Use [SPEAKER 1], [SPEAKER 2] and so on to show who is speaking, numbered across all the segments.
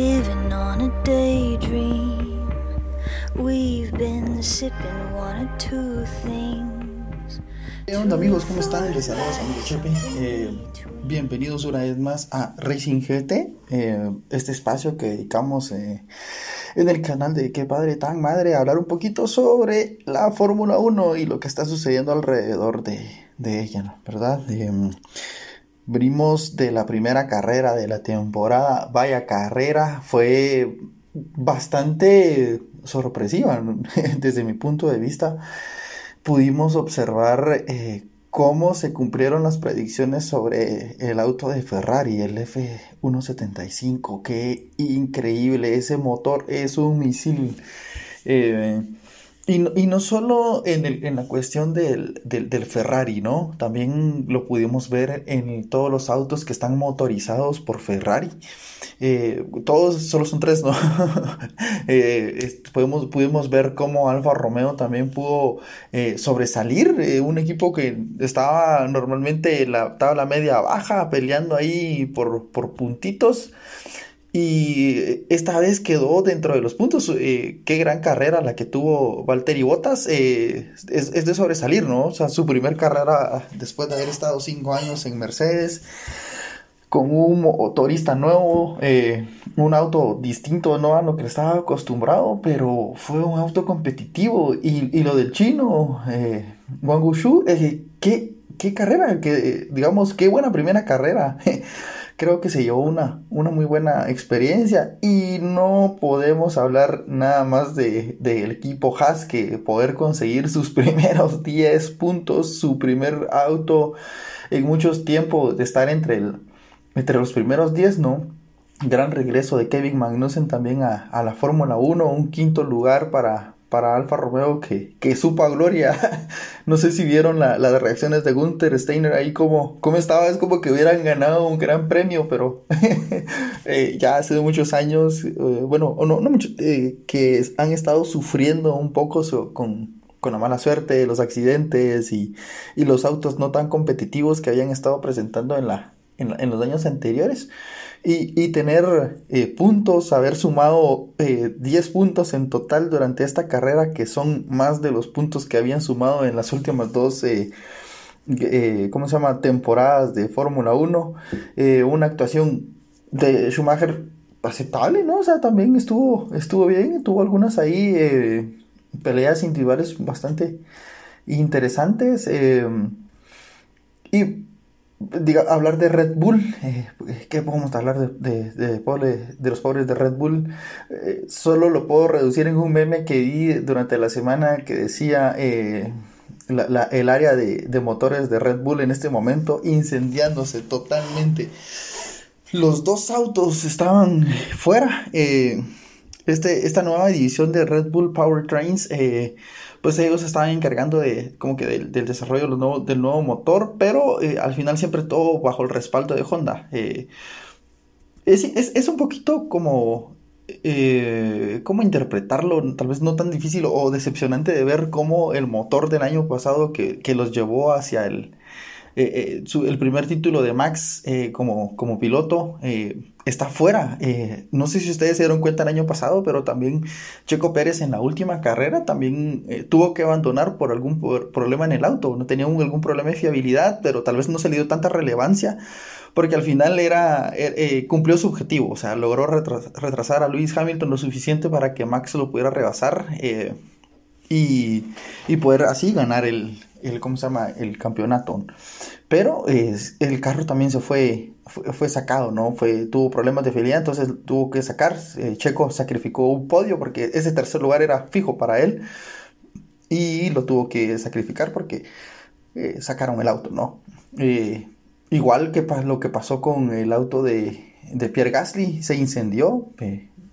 [SPEAKER 1] living on a daydream. We've been sipping one or two things.
[SPEAKER 2] ¿Qué onda amigos? ¿Cómo están? Les saludos amigo Chepe. Eh, bienvenidos una vez más a Racing GT, eh, este espacio que dedicamos eh, en el canal de Qué Padre Tan Madre a hablar un poquito sobre la Fórmula 1 y lo que está sucediendo alrededor de, de ella, ¿verdad? Venimos de la primera carrera de la temporada. Vaya carrera, fue bastante sorpresiva desde mi punto de vista. Pudimos observar eh, cómo se cumplieron las predicciones sobre el auto de Ferrari, el F175. Qué increíble, ese motor es un misil. Eh, y no, solo en, el, en la cuestión del, del, Ferrari, ¿no? También lo pudimos ver en todos los autos que están motorizados por Ferrari. Eh, todos solo son tres, ¿no? eh, podemos, pudimos ver cómo Alfa Romeo también pudo eh, sobresalir. Un equipo que estaba normalmente la tabla media baja, peleando ahí por, por puntitos y esta vez quedó dentro de los puntos. Eh, qué gran carrera la que tuvo Valtteri Bottas. Eh, es, de sobresalir, ¿no? O sea, su primer carrera después de haber estado cinco años en Mercedes, con un motorista nuevo, eh, un auto distinto ¿no? a lo que estaba acostumbrado, pero fue un auto competitivo. Y, y lo del chino, eh, Wang Wushu, qué, qué carrera, que, digamos, qué buena primera carrera. creo que se llevó una, una muy buena experiencia y no podemos hablar nada más del de, de equipo Haas que poder conseguir sus primeros 10 puntos, su primer auto en muchos tiempos de estar entre, el, entre los primeros 10, ¿no? Gran regreso de Kevin Magnussen también a, a la Fórmula 1, un quinto lugar para, para Alfa Romeo que, que supo gloria. no sé si vieron la, las reacciones de Gunther Steiner ahí como, como estaba, es como que hubieran ganado un gran premio, pero eh, ya hace muchos años, eh, bueno, no, no mucho, eh, que han estado sufriendo un poco con, con la mala suerte, los accidentes y, y, los autos no tan competitivos que habían estado presentando en, la, en, los años anteriores. Y, y, tener eh, puntos, haber sumado eh, 10 puntos en total durante esta carrera, que son más de los puntos que habían sumado en las últimas dos, eh, eh ¿cómo se llama?, temporadas de Fórmula 1. Eh, una actuación de Schumacher aceptable, ¿no? O sea, también estuvo, estuvo bien, tuvo algunas ahí eh, peleas individuales bastante interesantes. y diga, hablar de Red Bull, eh, ¿qué podemos hablar de, de, de, de, los pobres de Red Bull? Eh, solo lo puedo reducir en un meme que vi durante la semana que decía eh, la, la, el área de, de, motores de Red Bull en este momento incendiándose totalmente. Los dos autos estaban fuera. Eh, este, esta nueva división de Red Bull Powertrains pues ellos estaban encargando de como que del, desarrollo del nuevo, motor, pero eh, al final siempre todo bajo el respaldo de Honda. Eh, es, es, es, un poquito como... Eh, ¿Cómo interpretarlo? Tal vez no tan difícil o decepcionante de ver cómo el motor del año pasado que, que los llevó hacia el, eh, eh, el primer título de Max eh, como, como piloto está fuera. no sé si ustedes se dieron cuenta el año pasado, pero también Checo Pérez en la última carrera también tuvo que abandonar por algún problema en el auto. No tenía algún problema de fiabilidad, pero tal vez no se le dio tanta relevancia porque al final era cumplió su objetivo, o sea, logró retras retrasar a Lewis Hamilton lo suficiente para que Max lo pudiera rebasar y, y, poder así ganar el, el, ¿cómo se llama? el campeonato. Pero eh, el carro también se fue, fue, sacado, ¿no? Fue, tuvo problemas de fidelidad, entonces tuvo que sacar. Eh, Checo sacrificó un podio porque ese tercer lugar era fijo para él. Y lo tuvo que sacrificar porque eh, sacaron el auto, ¿no? Eh, igual que lo que pasó con el auto de, de Pierre Gasly, se incendió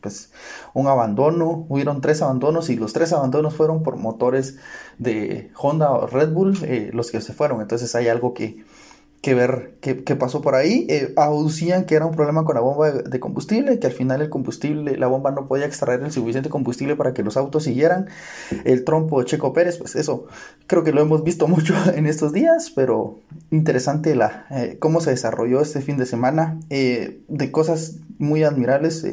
[SPEAKER 2] pues un abandono, hubieron tres abandonos y los tres abandonos fueron por motores de Honda o Red Bull, eh, los que se fueron, entonces hay algo que, que ver qué, pasó por ahí. Eh, aducían que era un problema con la bomba de, combustible, que al final el combustible, la bomba no podía extraer el suficiente combustible para que los autos siguieran. El trompo de Checo Pérez, pues eso creo que lo hemos visto mucho en estos días, pero interesante la, eh, cómo se desarrolló este fin de semana, eh, de cosas muy admirables.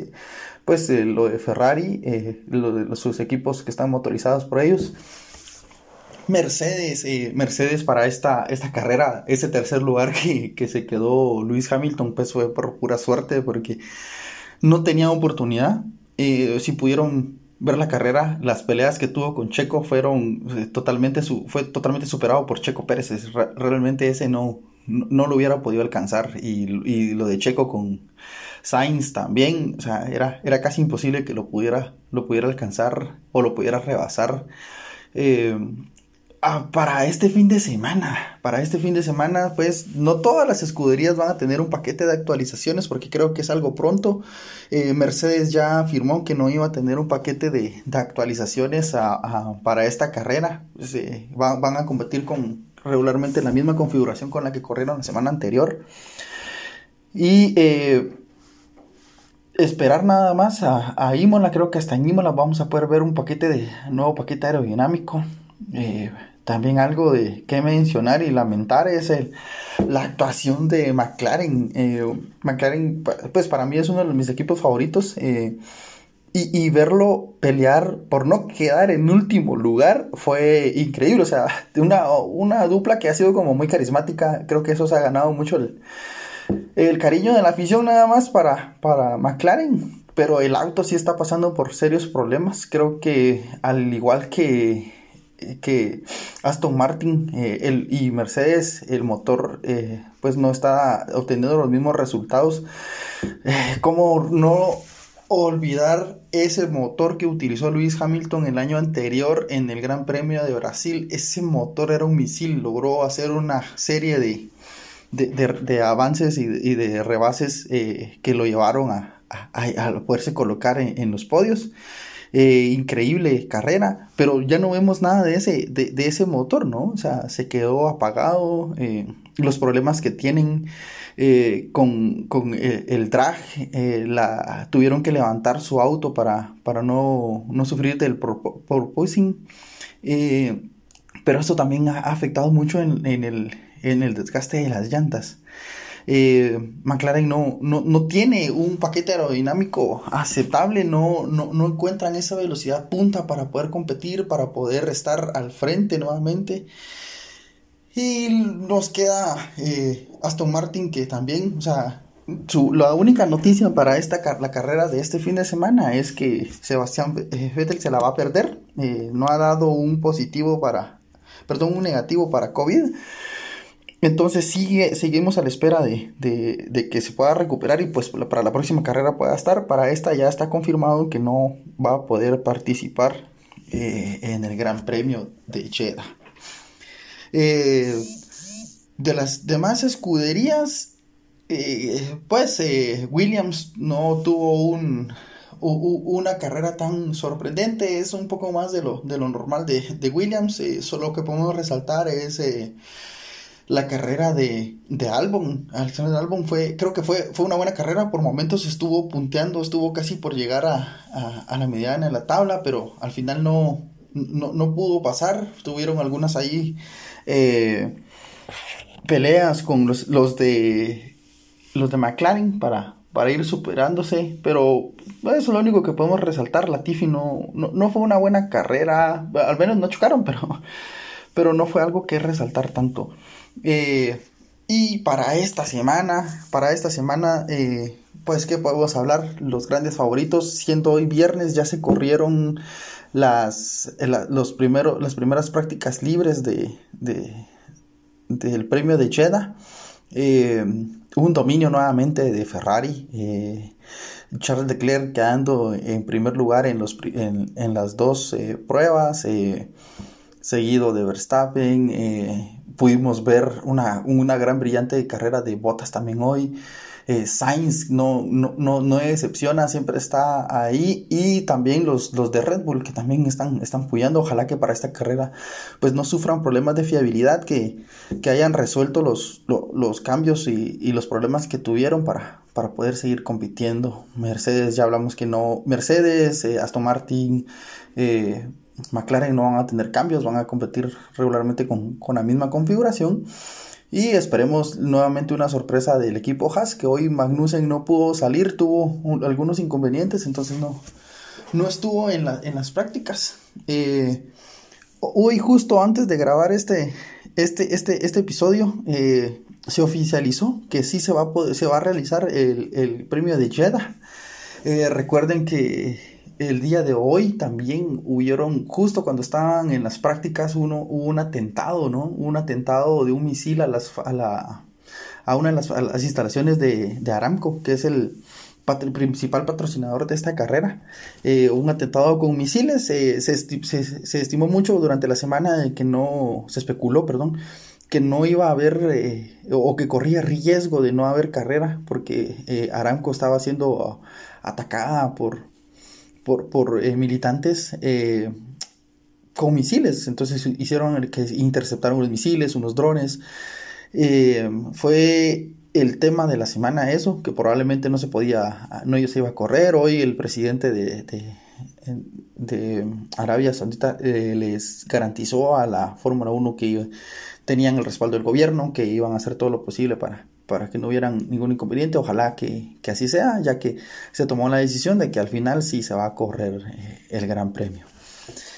[SPEAKER 2] Pues lo de Ferrari, lo de sus equipos que están motorizados por ellos. Mercedes, eh, Mercedes para esta, esta carrera, ese tercer lugar que, se quedó Luis Hamilton, pues fue por pura suerte porque no tenía oportunidad. Eh, si pudieron ver la carrera, las peleas que tuvo con Checo fueron eh, totalmente, su, fue totalmente superado por Checo Pérez. realmente ese no, no, lo hubiera podido alcanzar. Y, lo de Checo con Sainz también, o sea, era, era casi imposible que lo pudiera, lo pudiera alcanzar o lo pudiera rebasar. Ah, para este fin de semana, para este fin de semana, pues no todas las escuderías van a tener un paquete de actualizaciones porque creo que es algo pronto. Eh, Mercedes ya afirmó que no iba a tener un paquete de, actualizaciones para esta carrera. Pues, eh, van a competir con regularmente la misma configuración con la que corrieron la semana anterior. Y eh, esperar nada más a, a, Imola, creo que hasta en Imola vamos a poder ver un paquete de nuevo paquete aerodinámico. También algo de que mencionar y lamentar es el, la actuación de McLaren. Eh, McLaren, pues para mí es uno de mis equipos favoritos. Eh, y, verlo pelear por no quedar en último lugar fue increíble. O sea, una, una dupla que ha sido como muy carismática. Creo que eso se ha ganado mucho el, el cariño de la afición nada más para, para McLaren. Pero el auto sí está pasando por serios problemas. Creo que al igual que que Aston Martin eh, el, y Mercedes, el motor, eh, pues no está obteniendo los mismos resultados. Eh, ¿Cómo no olvidar ese motor que utilizó Luis Hamilton el año anterior en el Gran Premio de Brasil? Ese motor era un misil, logró hacer una serie de, de, avances y, de rebases que lo llevaron a, a, poderse colocar en los podios. Eh, increíble carrera, pero ya no vemos nada de ese, de, ese motor, ¿no? O sea, se quedó apagado, eh, los problemas que tienen eh, con, el drag, tuvieron que levantar su auto para, para no, sufrir del porpoising, pero eso también ha afectado mucho en, el, en el desgaste de las llantas eh, McLaren no, no, tiene un paquete aerodinámico aceptable, no, no, encuentran esa velocidad punta para poder competir, para poder estar al frente nuevamente. Y nos queda eh, Aston Martin que también, o sea, la única noticia para esta la carrera de este fin de semana es que Sebastián Vettel se la va a perder. Eh, no ha dado un positivo para, perdón, un negativo para COVID. Entonces sigue, seguimos a la espera de, que se pueda recuperar y pues para la próxima carrera pueda estar. Para esta ya está confirmado que no va a poder participar eh, en el Gran Premio de Jeddah. Eh, de las demás escuderías, eh, pues Williams no tuvo un, una carrera tan sorprendente, es un poco más de lo, de lo normal de, de Williams. solo que podemos resaltar es la carrera de, de Albon. Alexander Albon fue, creo que fue, fue una buena carrera. Por momentos estuvo punteando, estuvo casi por llegar a, la mediana de la tabla, pero al final no, no, pudo pasar. Tuvieron algunas ahí eh, peleas con los, los, de los de McLaren para, para ir superándose, pero eso es lo único que podemos resaltar. Latifi no, no, no fue una buena carrera, al menos no chocaron, pero, pero no fue algo que resaltar tanto. Eh, y para esta semana, para esta semana, eh, pues que podemos hablar, los grandes favoritos, siendo hoy viernes ya se corrieron las, eh, los las primeras prácticas libres de, del premio de Jeddah. un dominio nuevamente de Ferrari. Charles Leclerc quedando en primer lugar en, los, en, las dos pruebas, seguido de Verstappen, pudimos ver una, una gran brillante carrera de botas también hoy. eh, Sainz no, no, no, no, decepciona, siempre está ahí. Y también los, los de Red Bull que también están, están puyando. Ojalá que para esta carrera pues no sufran problemas de fiabilidad, que, que hayan resuelto los, los, cambios y, y, los problemas que tuvieron para, para poder seguir compitiendo. Mercedes, ya hablamos que no. Mercedes, eh, Aston Martin, eh, McLaren no van a tener cambios, van a competir regularmente con, con la misma configuración. Y esperemos nuevamente una sorpresa del equipo Haas, que hoy Magnussen no pudo salir, tuvo algunos inconvenientes, entonces no, no estuvo en, en las prácticas. Eh, hoy justo antes de grabar este, este, este, este episodio, eh, se oficializó que sí se va a, se va a realizar el, el premio de Jeddah. Eh, recuerden que el día de hoy también hubieron, justo cuando estaban en las prácticas, uno, hubo un atentado, ¿no? Un atentado de un misil a, las, a, la, a una de las, instalaciones de, de, Aramco, que es el, principal patrocinador de esta carrera. Eh, un atentado con misiles, se, se, estimó mucho durante la semana de que no, se especuló, perdón, que no iba a haber eh, o que corría riesgo de no haber carrera porque eh, Aramco estaba siendo atacada por, por, por eh, militantes eh, con misiles. Entonces hicieron que interceptaron los misiles, unos drones. Eh, fue el tema de la semana eso, que probablemente no se podía, no se iba a correr. Hoy el presidente de, de, de Arabia Saudita les garantizó a la Fórmula 1 que tenían el respaldo del gobierno, que iban a hacer todo lo posible para para que no hubieran ningún inconveniente. Ojalá que, así sea, ya que se tomó la decisión de que al final sí se va a correr eh, el Gran Premio.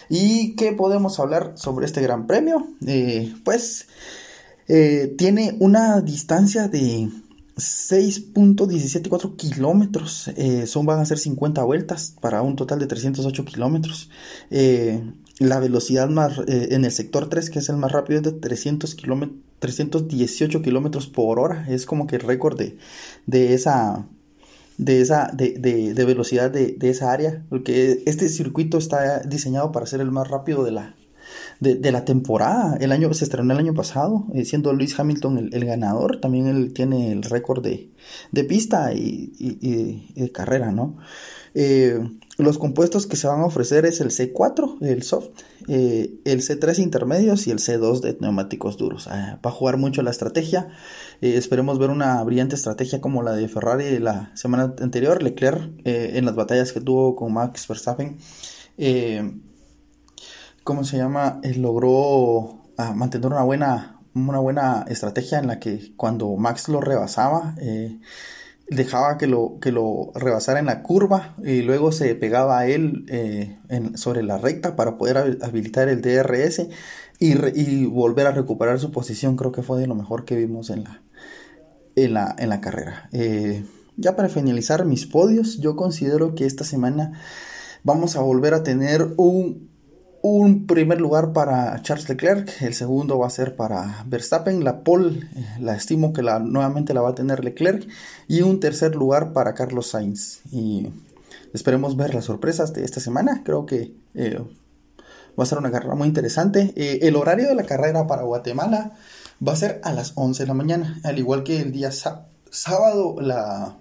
[SPEAKER 2] ¿Y qué podemos hablar sobre este Gran Premio? Eh, pues eh, tiene una distancia de 6.174 kilómetros. son, van a ser 50 vueltas para un total de 308 kilómetros. la velocidad más en el sector 3, que es el más rápido, es de 300 kilómetros 318 kilómetros por hora. Es como que el récord de, de esa, de, esa de, de, velocidad de, esa área. Porque este circuito está diseñado para ser el más rápido de la, de, la temporada. El año, se estrenó el año pasado, eh, siendo Luis Hamilton el, ganador. También él tiene el récord de, pista y, y, de carrera, ¿no? Eh, los compuestos que se van a ofrecer es el C4, el soft, eh, el C3 intermedios y el C2 de neumáticos duros. Ah, va a jugar mucho la estrategia. Eh, esperemos ver una brillante estrategia como la de Ferrari la semana anterior. Leclerc eh, en las batallas que tuvo con Max Verstappen. ¿Cómo se llama? logró ah, mantener una buena, una buena estrategia en la que cuando Max lo rebasaba dejaba que lo, que lo rebasara en la curva y luego se pegaba a él eh, sobre la recta para poder habilitar el DRS y, volver a recuperar su posición. Creo que fue de lo mejor que vimos en la, en la, en la carrera. Eh, ya para finalizar mis podios, yo considero que esta semana vamos a volver a tener un un primer lugar para Charles Leclerc, el segundo va a ser para Verstappen, la pole eh, la estimo que la, nuevamente la va a tener Leclerc y un tercer lugar para Carlos Sainz. Y esperemos ver las sorpresas de esta semana, creo que eh, va a ser una carrera muy interesante. Eh, el horario de la carrera para Guatemala va a ser a las 11 de la mañana, al igual que el día sábado la,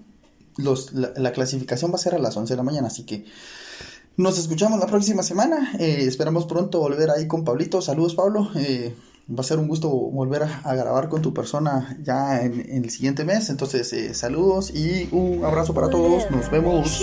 [SPEAKER 2] la clasificación va a ser a las 11 de la mañana, así que... Nos escuchamos la próxima semana. Eh, esperamos pronto volver ahí con Pablito. Saludos, Pablo. Eh, va a ser un gusto volver a, grabar con tu persona ya en, el siguiente mes. Entonces, eh, saludos y un abrazo para todos. Nos vemos.